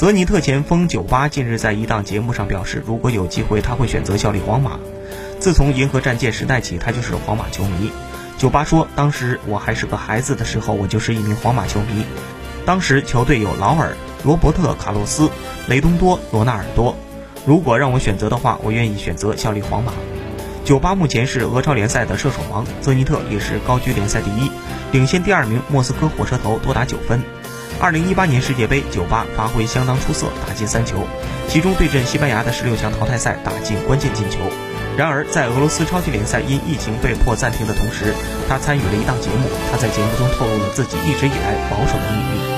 泽尼特前锋九八近日在一档节目上表示，如果有机会，他会选择效力皇马。自从银河战舰时代起，他就是皇马球迷。九八说：“当时我还是个孩子的时候，我就是一名皇马球迷。当时球队有劳尔、罗伯特·卡洛斯、雷东多、罗纳尔多。如果让我选择的话，我愿意选择效力皇马。”九八目前是俄超联赛的射手王，泽尼特也是高居联赛第一，领先第二名莫斯科火车头多达九分。二零一八年世界杯，九八发挥相当出色，打进三球，其中对阵西班牙的十六强淘汰赛打进关键进球。然而，在俄罗斯超级联赛因疫情被迫暂停的同时，他参与了一档节目，他在节目中透露了自己一直以来保守的秘密。